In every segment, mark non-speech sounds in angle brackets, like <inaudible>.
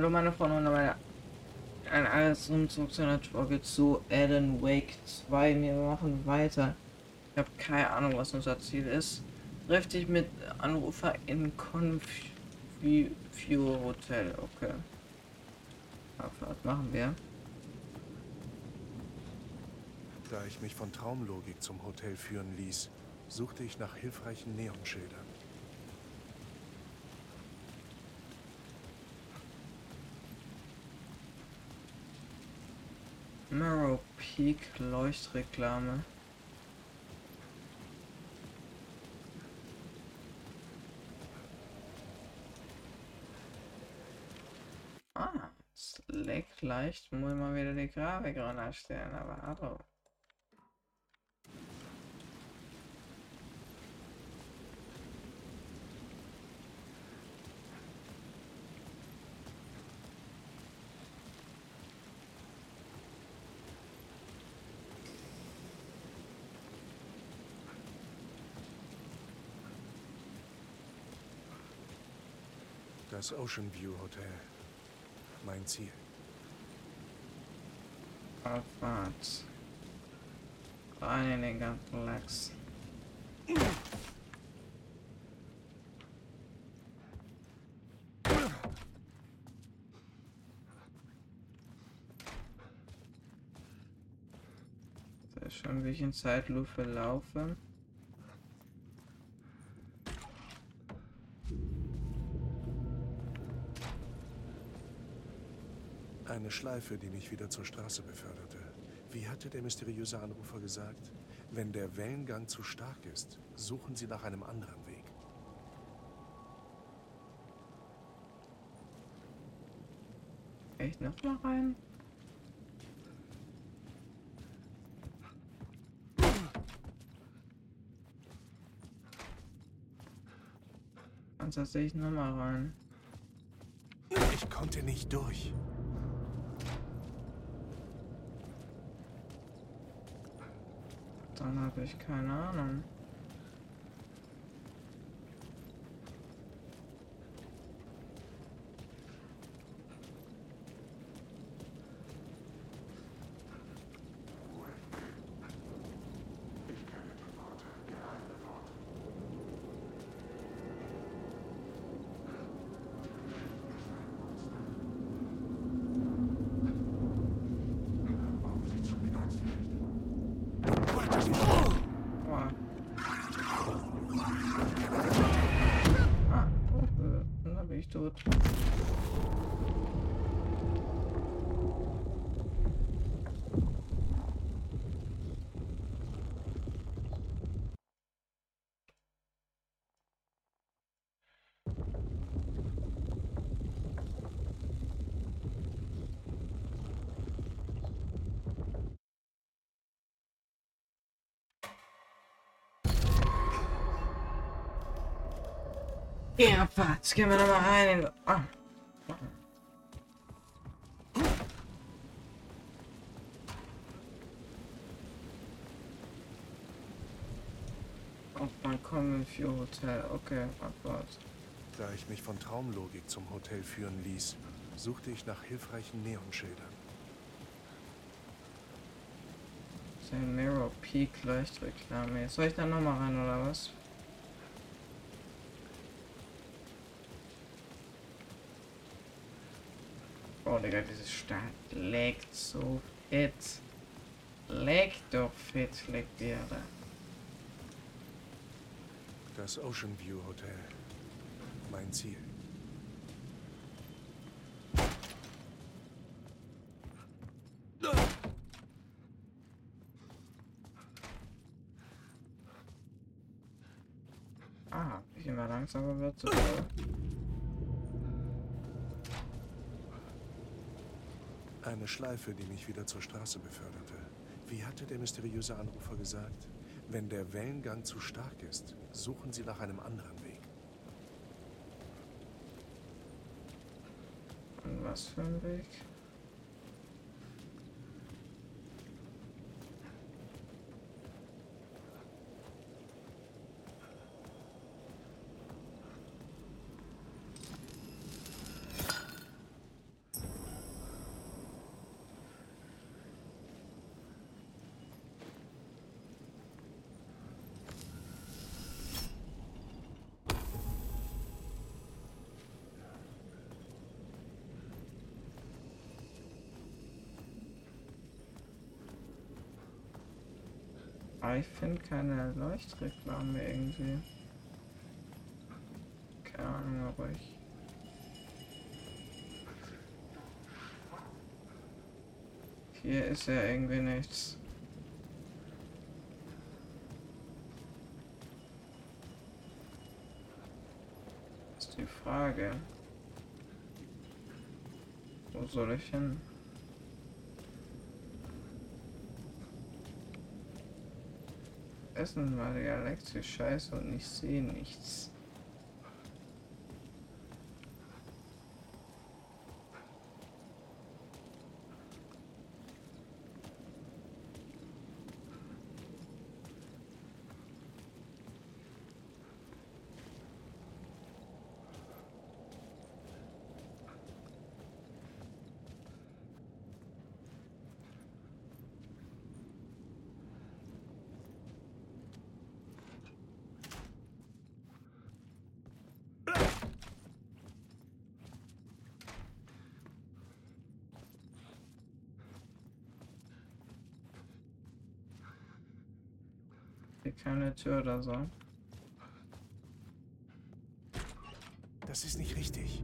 Hallo meine Freunde und meine ein alles zurück zu einer Folge zu Alan Wake 2. Wir machen weiter. Ich habe keine Ahnung, was unser Ziel ist. Treff dich mit Anrufer in Confure Hotel. Okay. Abfahrt machen wir. Da ich mich von Traumlogik zum Hotel führen ließ, suchte ich nach hilfreichen Neonschildern. Marrow Peak Leuchtreklame. Ah, es leckt leicht. Muss mal wieder die Grafik ranstellen, aber hallo. Das Ocean View Hotel. Mein Ziel. Abfahrt. Rein in den ganzen Lachs. Sehr schön, wie ich in Zeitlupe laufe. Eine Schleife, die mich wieder zur Straße beförderte. Wie hatte der mysteriöse Anrufer gesagt? Wenn der Wellengang zu stark ist, suchen Sie nach einem anderen Weg. Echt noch mal rein? Also sehe ich noch mal rein. Ich konnte nicht durch. Dann habe ich keine Ahnung. Boah. Ah, oh, äh, da bin ich tot. Ja, Fatz, gehen wir noch mal rein. Ah. Auf mein Common View Hotel. Okay, Abfahrt. Da ich mich von Traumlogik zum Hotel führen ließ, suchte ich nach hilfreichen Neonschildern. St. Mirror Peak Leuchtreklame. Soll ich da noch mal rein oder was? Oh, Digga, diese Stadt leckt so fett. Leckt doch fett, leckt die Erde. Das Ocean View Hotel. Mein Ziel. Ah, ich immer langsamer wird so Eine Schleife, die mich wieder zur Straße beförderte. Wie hatte der mysteriöse Anrufer gesagt? Wenn der Wellengang zu stark ist, suchen Sie nach einem anderen Weg. Was für ein Weg? Aber ich finde keine Leuchtreklame irgendwie. Keine Ahnung, aber ich. Hier ist ja irgendwie nichts. ist die Frage. Wo soll ich hin? Essen die Galaxie scheiße und ich sehe nichts. Hier keine Tür oder so. Das ist nicht richtig.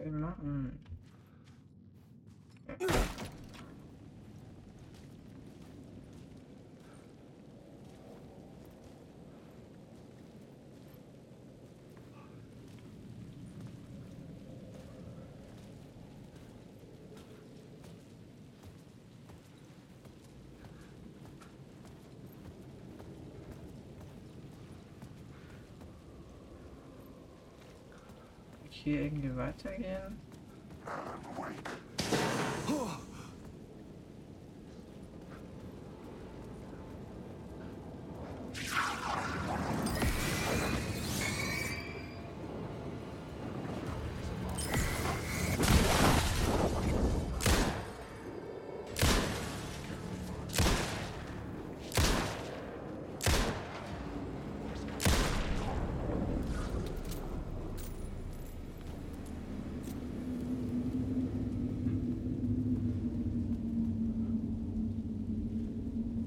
Was Hier irgendwie weitergehen?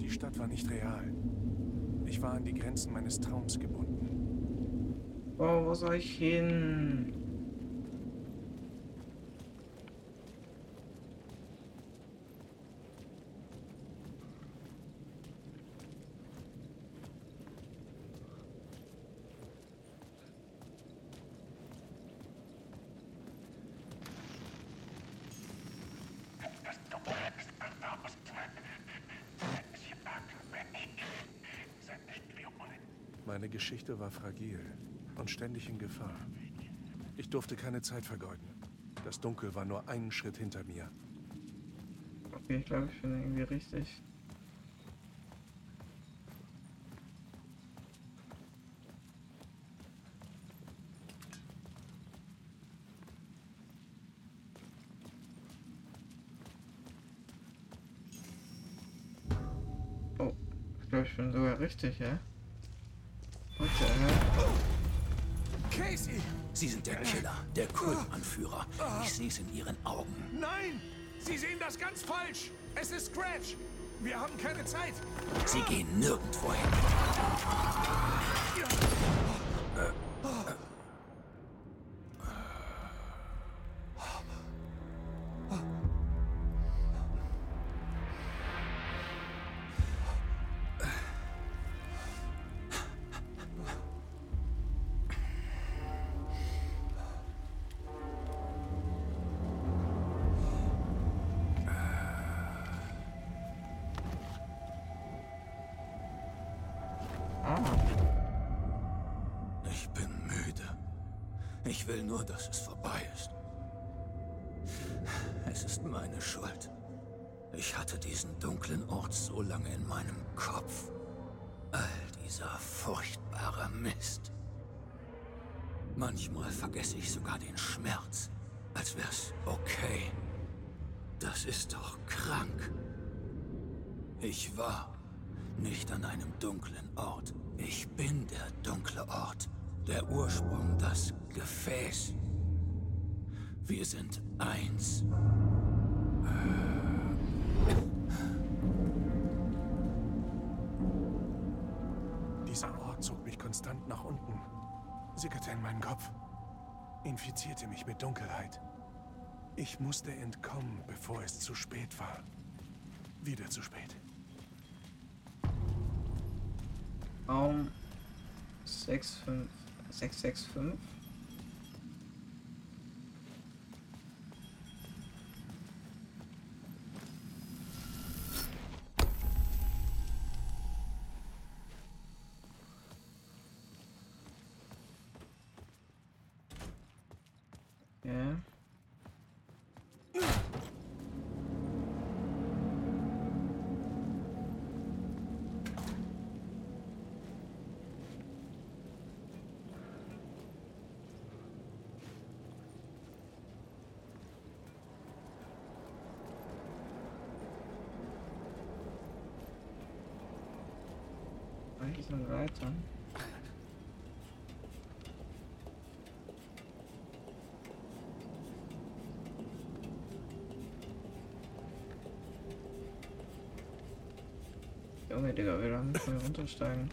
Die Stadt war nicht real. Ich war an die Grenzen meines Traums gebunden. Oh, wo soll ich hin? Meine Geschichte war fragil und ständig in Gefahr. Ich durfte keine Zeit vergeuden. Das Dunkel war nur einen Schritt hinter mir. Okay, ich glaube, ich bin irgendwie richtig. Oh, ich glaube, ich bin sogar richtig, ja? Sie sind der Killer, der Kultanführer. Ich sehe es in Ihren Augen. Nein! Sie sehen das ganz falsch! Es ist Scratch! Wir haben keine Zeit! Sie gehen nirgendwo hin. Will nur, dass es vorbei ist. Es ist meine Schuld. Ich hatte diesen dunklen Ort so lange in meinem Kopf. All dieser furchtbare Mist. Manchmal vergesse ich sogar den Schmerz, als wär's okay. Das ist doch krank. Ich war nicht an einem dunklen Ort. Ich bin der dunkle Ort. Der Ursprung, das Gefäß. Wir sind eins. Dieser Ort zog mich konstant nach unten, sickerte in meinen Kopf, infizierte mich mit Dunkelheit. Ich musste entkommen, bevor es zu spät war. Wieder zu spät. Raum 65 665. Eigentlich ein Reiter. Junge, Digga, wir müssen hier runtersteigen.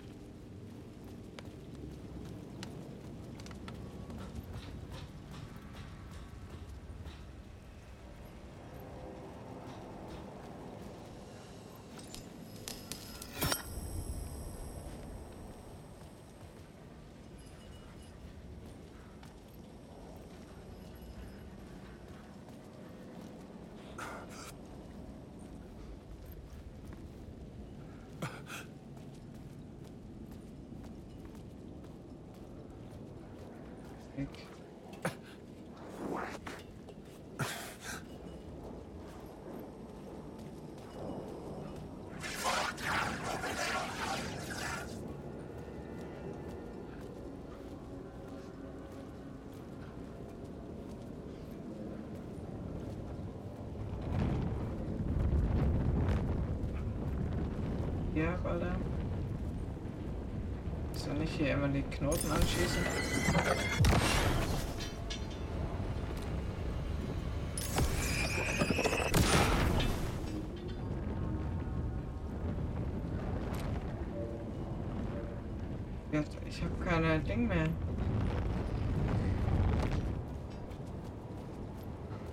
Weg. Ja, Alter. Soll ich hier immer die Knoten anschießen? Habe keine Ding mehr.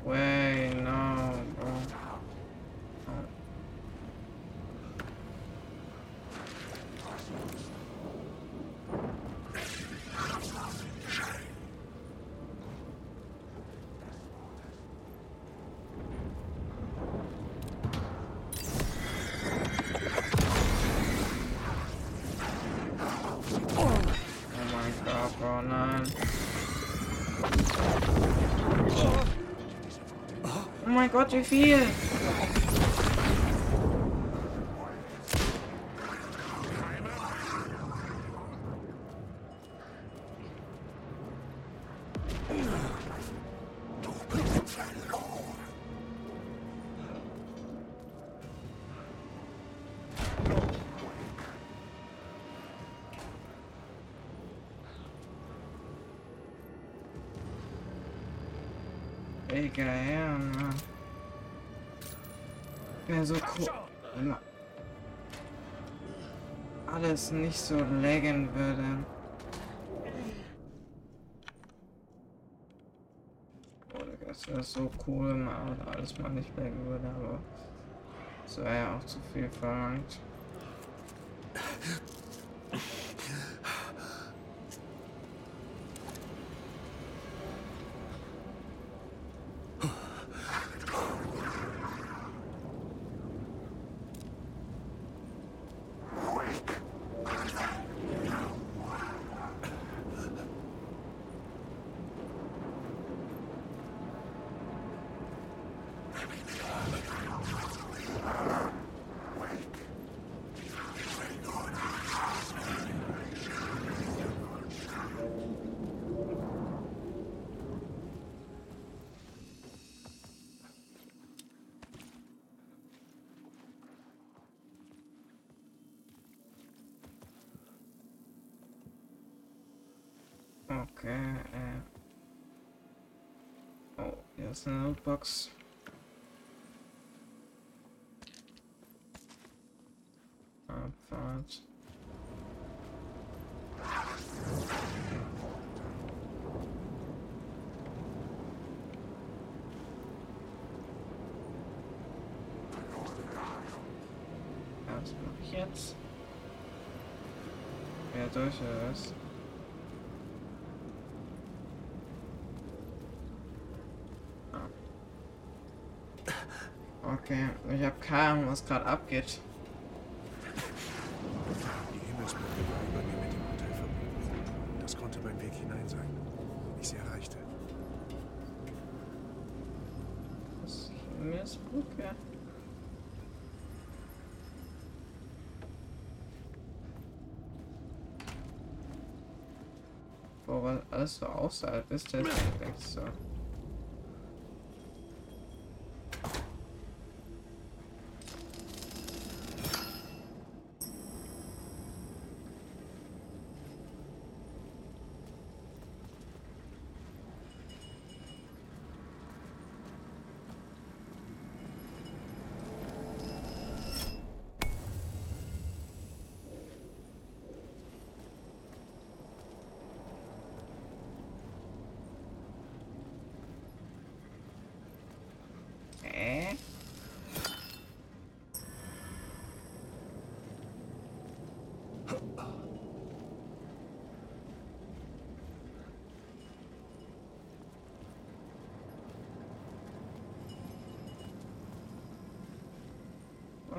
Wait, no, bro. Oh. Oh mein Gott, oh nein. Oh mein Gott, wie viel? So cool. Alles nicht so laggen würde. Oh, Digga, das wäre so cool, wenn man alles mal nicht laggen würde, aber das wäre ja auch zu viel verlangt. Okay, äh. Oh, hier ist eine Notebox. Abfahrt. Was mache ich jetzt? Ja, durch oder was? Okay, ich habe keine Ahnung, was gerade abgeht. Die Himmelsbrücke war über mir mit dem Hotel verbunden. Das konnte mein Weg hinein sein. Ich sie erreichte. Das Himmelsbrücke. Boah, was alles so außerhalb ist, das ist so.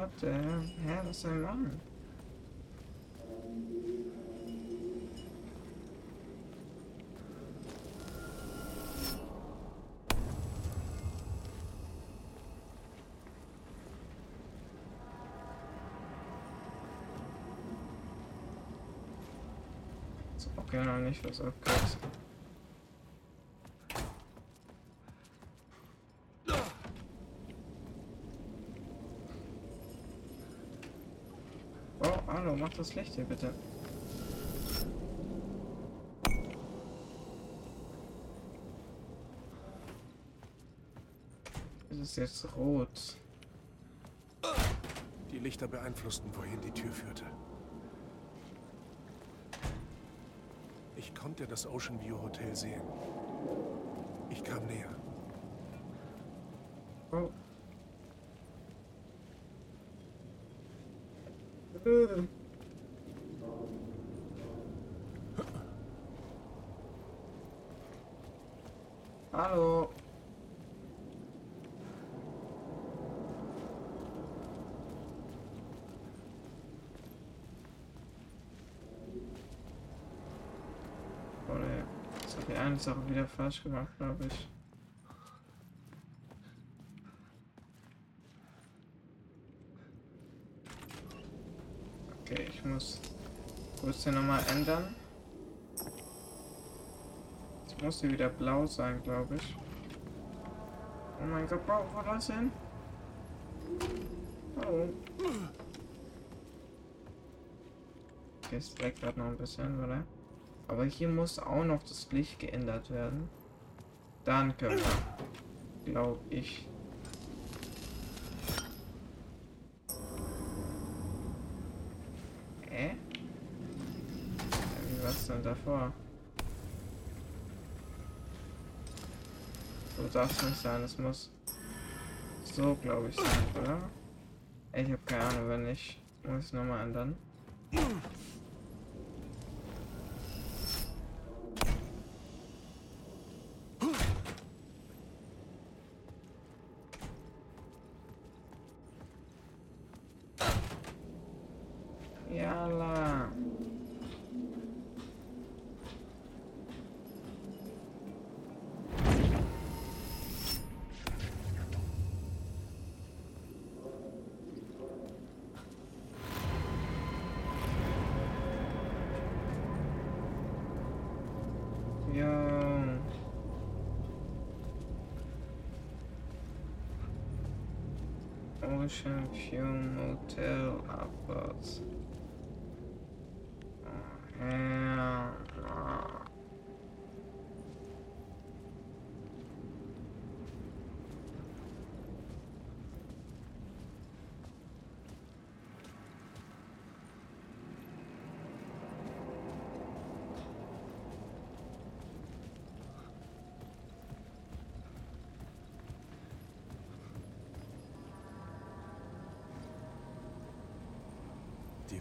What the hell? Hä, was soll ich machen? So, Okay, noch nicht, was abgeht. Hallo, mach das Licht hier bitte. Es ist jetzt rot. Die Lichter beeinflussten, wohin die Tür führte. Ich konnte das Ocean View Hotel sehen. Ich kam näher. Oh. Äh. Hallo. Oder jetzt habe ich eine Sache wieder falsch gemacht, glaube ich. Okay, ich muss kurz hier nochmal ändern. Muss sie wieder blau sein, glaube ich. Oh mein Gott, wo wo das hin? Oh. Okay, es leckt gerade noch ein bisschen, oder? Aber hier muss auch noch das Licht geändert werden. Dann können wir, glaube ich. Ja, Wie war's denn davor? So darf es nicht sein, es muss so, glaube ich, sein, oder? Ich habe keine Ahnung, wenn nicht, muss ich nochmal ändern. Ocean View Motel Upwards.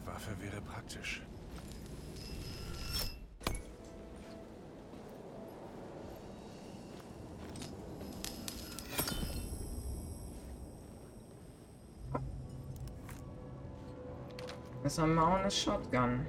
Waffe wäre praktisch. Jetzt haben wir auch eine Shotgun.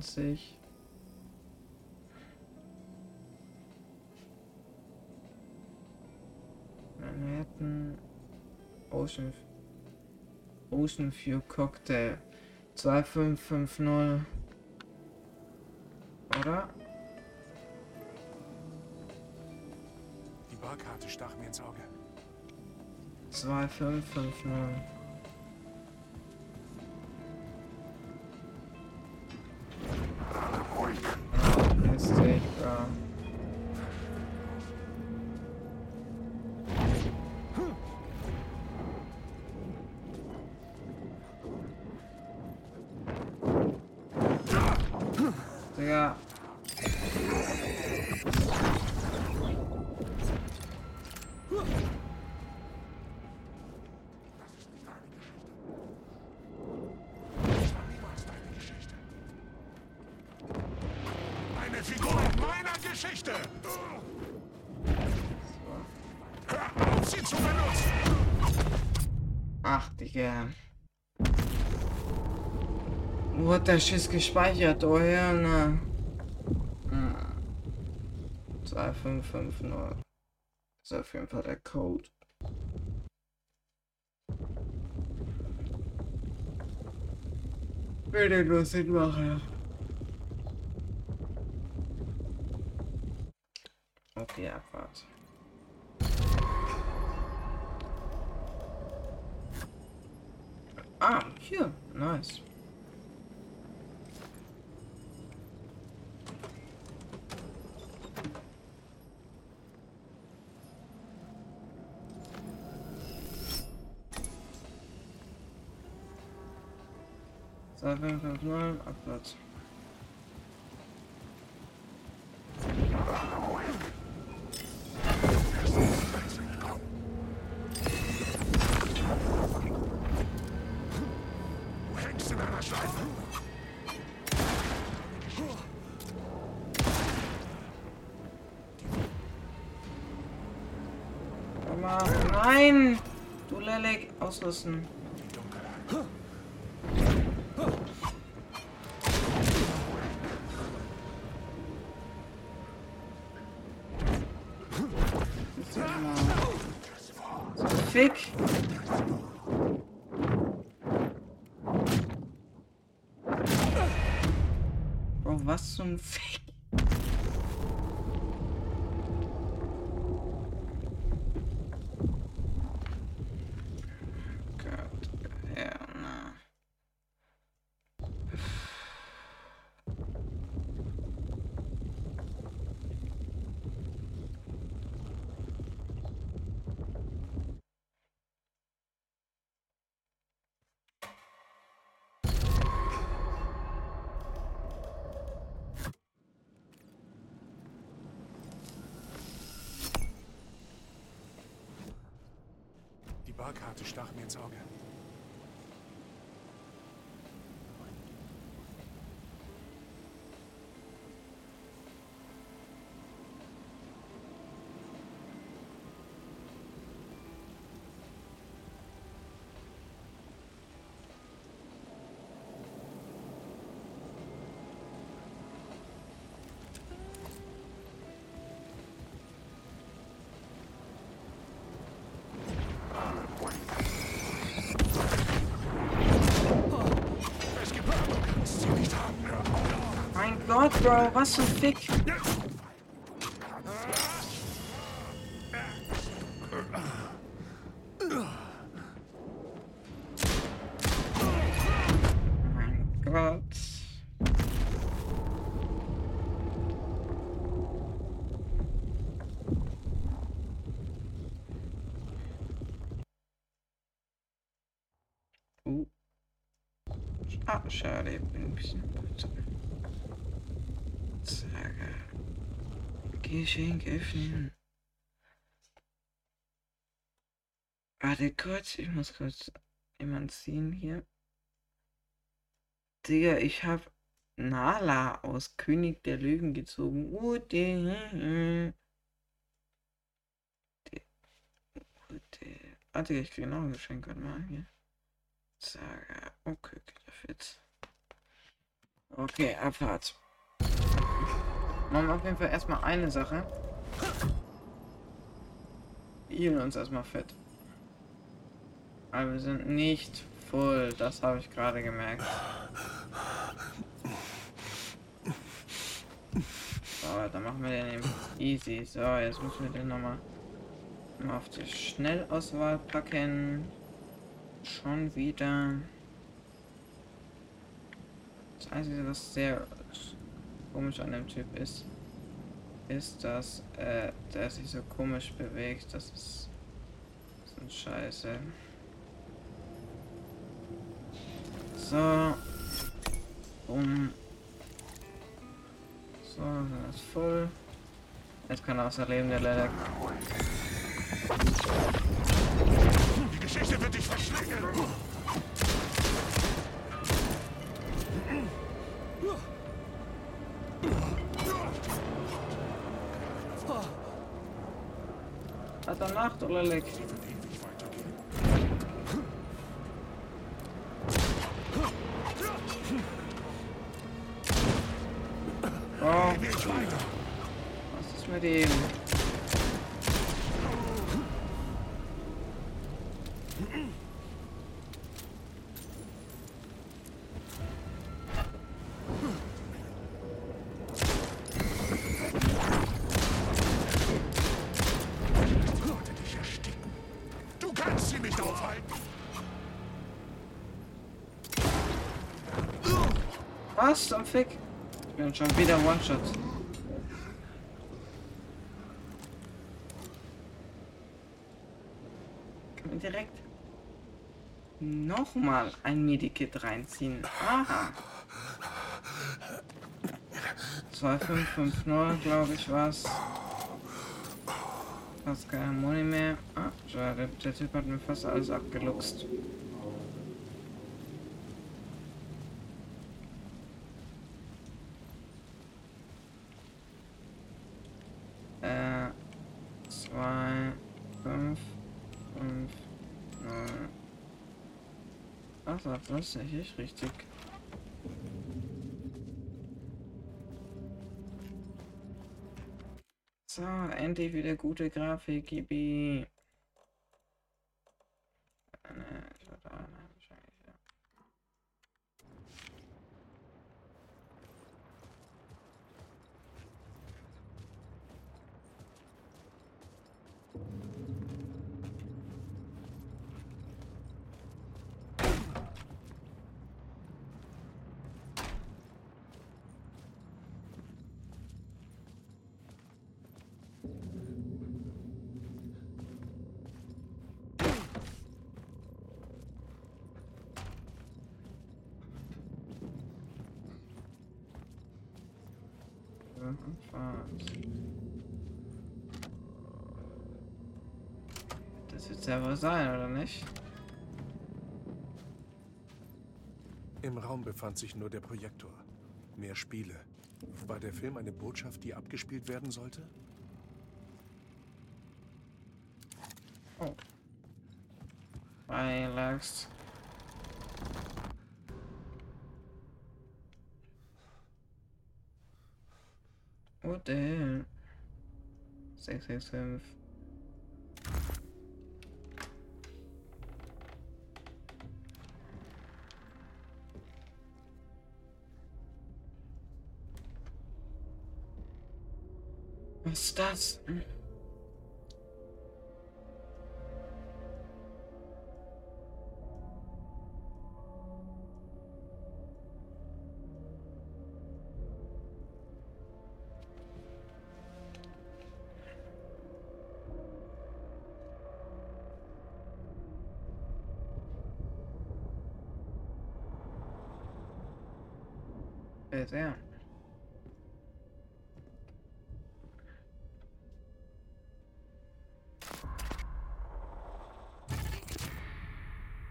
Zwanzig. Manhattan Ocean Ocean View Cocktail 2550 oder? Die Barkarte stach mir ins Auge. 2550 der Schiss gespeichert? Oh Hirne. Hm. 2550. Das ist auf jeden Fall der Code. Würde nur Sinn machen. Okay, Abfahrt. Ah, hier. Nice. Zwei, fünf, fünf, neun, abwärts. Nein! Du Lelek, ausrüsten. Dunkelheit. Barkarte stach mir ins Auge. Mein Gott, Bro, was zum Fick? Mein Gott. Uh. Ah, schade, ich bin ein bisschen gut. Geschenk öffnen. Warte kurz, ich muss kurz jemand ziehen hier. Digga, ich hab Nala aus König der Löwen gezogen. Uh, der. Ah, Digga, ich kriege noch ein Geschenk. Warte mal hier. Zack. Okay, der fit. Okay, Abfahrt. Machen wir auf jeden Fall erstmal eine Sache. Healen uns erstmal fett. Aber wir sind nicht voll, das habe ich gerade gemerkt. So, dann machen wir den eben easy. So, jetzt müssen wir den nochmal mal auf die Schnellauswahl packen. Schon wieder. Das Einzige, was sehr komisch an dem Typ ist, ist, dass äh, der sich so komisch bewegt. Das ist, ist ein Scheiße. So. Um. So, das ist voll. Jetzt kann er Leben der leider. Die Geschichte wird dich verschlingen. Hat er Nacht oder Leck? Oh, was ist mit ihm? Was zum Fick? Ich bin schon wieder One-Shot. Kann man direkt nochmal ein Medikit reinziehen. Aha. 2550, glaube ich, was. Fast keine Money mehr. Ah, schade. Der Typ hat mir fast alles abgeluchst. Äh, zwei, fünf, fünf, neun. Das hier richtig. So, endlich wieder gute Grafik, Gibi. Äh, ne, ich war da, ne, wahrscheinlich, ja. Fahrt. Das wird ja wohl sein, oder nicht? Im Raum befand sich nur der Projektor. Mehr Spiele. War der Film eine Botschaft, die abgespielt werden sollte? Oh. Relaxed. damn. Six, six, seven. Stats. Hm. Sehr, sehr.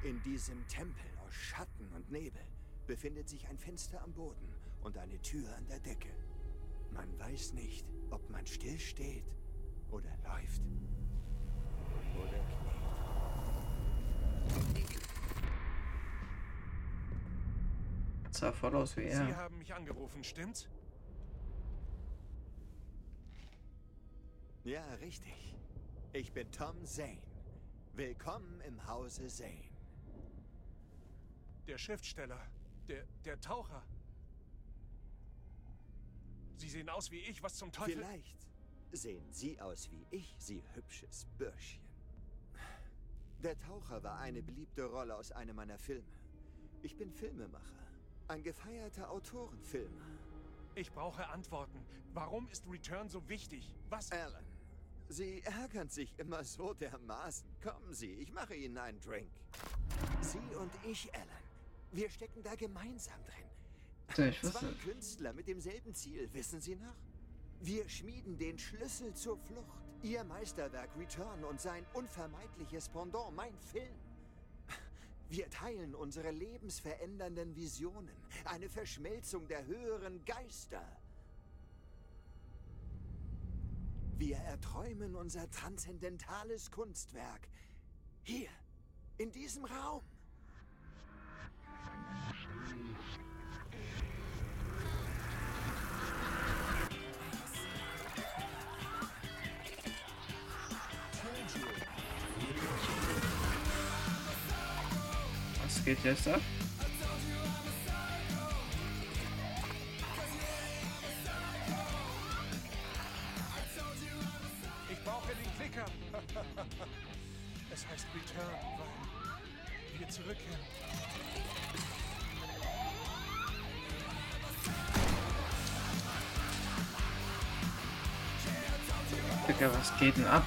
In diesem Tempel aus Schatten und Nebel befindet sich ein Fenster am Boden und eine Tür an der Decke. Man weiß nicht, ob man still steht oder läuft oder kniet. Sah voll aus wie Sie er. haben mich angerufen, stimmt's? Ja, richtig. Ich bin Tom Zane. Willkommen im Hause Zane. Der Schriftsteller. Der, der Taucher. Sie sehen aus wie ich, was zum Teufel... Vielleicht sehen Sie aus wie ich, Sie hübsches Bürschchen. Der Taucher war eine beliebte Rolle aus einem meiner Filme. Ich bin Filmemacher. Ein gefeierter Autorenfilmer. Ich brauche Antworten. Warum ist Return so wichtig? Was... Alan, Sie ärgern sich immer so dermaßen. Kommen Sie, ich mache Ihnen einen Drink. Sie und ich, Alan. Wir stecken da gemeinsam drin. Ja, Zwei. Künstler mit demselben Ziel, wissen Sie noch? Wir schmieden den Schlüssel zur Flucht. Ihr Meisterwerk Return und sein unvermeidliches Pendant, mein Film. Wir teilen unsere lebensverändernden Visionen. Eine Verschmelzung der höheren Geister. Wir erträumen unser transzendentales Kunstwerk. Hier, in diesem Raum. Geht jetzt ab? Ich brauche den Klicker. <laughs> es heißt Return, weil wir zurückkehren. Digga, was geht denn ab?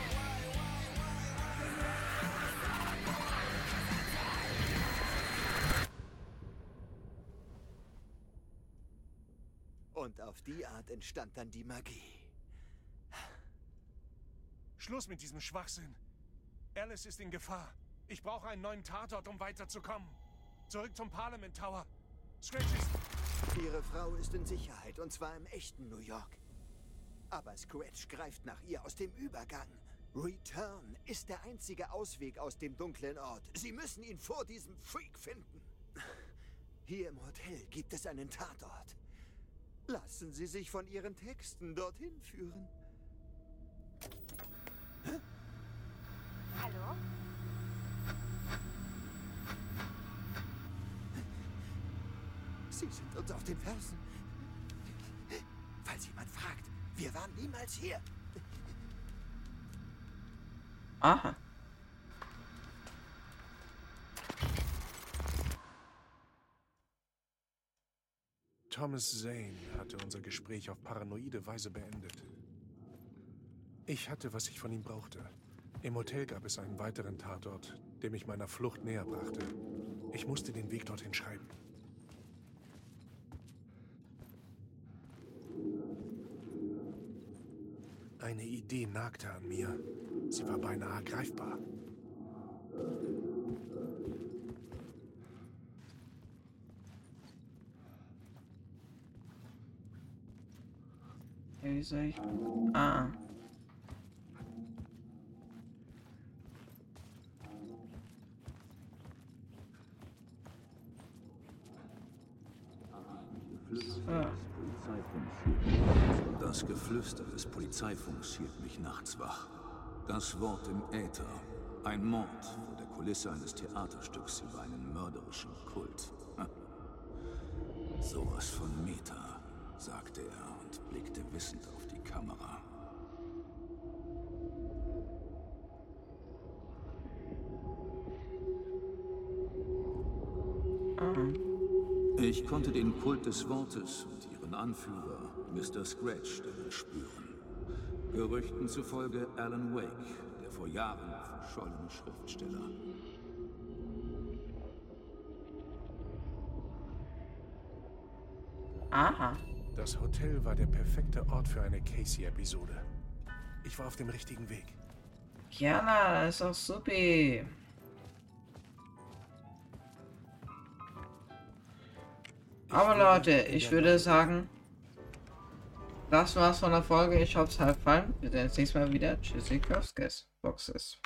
Dann die Magie. Schluss mit diesem Schwachsinn. Alice ist in Gefahr. Ich brauche einen neuen Tatort, um weiterzukommen. Zurück zum Parliament Tower. Scratch ist... Ihre Frau ist in Sicherheit, und zwar im echten New York. Aber Scratch greift nach ihr aus dem Übergang. Return ist der einzige Ausweg aus dem dunklen Ort. Sie müssen ihn vor diesem Freak finden. Hier im Hotel gibt es einen Tatort. Lassen Sie sich von Ihren Texten dorthin führen. Hallo? Sie sind uns auf den Fersen. Falls jemand fragt, wir waren niemals hier. Aha. Thomas Zane hatte unser Gespräch auf paranoide Weise beendet. Ich hatte, was ich von ihm brauchte. Im Hotel gab es einen weiteren Tatort, der mich meiner Flucht näher brachte. Ich musste den Weg dorthin schreiben. Eine Idee nagte an mir. Sie war beinahe greifbar. Wie soll ich. Ah. Das Geflüster des Polizeifunks hielt mich nachts wach. Das Wort im Äther. Ein Mord vor der Kulisse eines Theaterstücks über einen mörderischen Kult. <laughs> Sowas von Meta, sagte er und blickte wissend auf die Kamera. Ich konnte den Kult des Wortes und ihren Anführer, Mr. Scratch, darin spüren. Gerüchten zufolge Alan Wake, der vor Jahren verschollene Schriftsteller. Aha. Das Hotel war der perfekte Ort für eine Casey-Episode. Ich war auf dem richtigen Weg. Ja, na, ist auch supi. Aber Leute, ich würde sagen, das war's von der Folge. Ich hoffe, es hat gefallen. Wir sehen uns nächstes Mal wieder. Tschüssi, Boxes.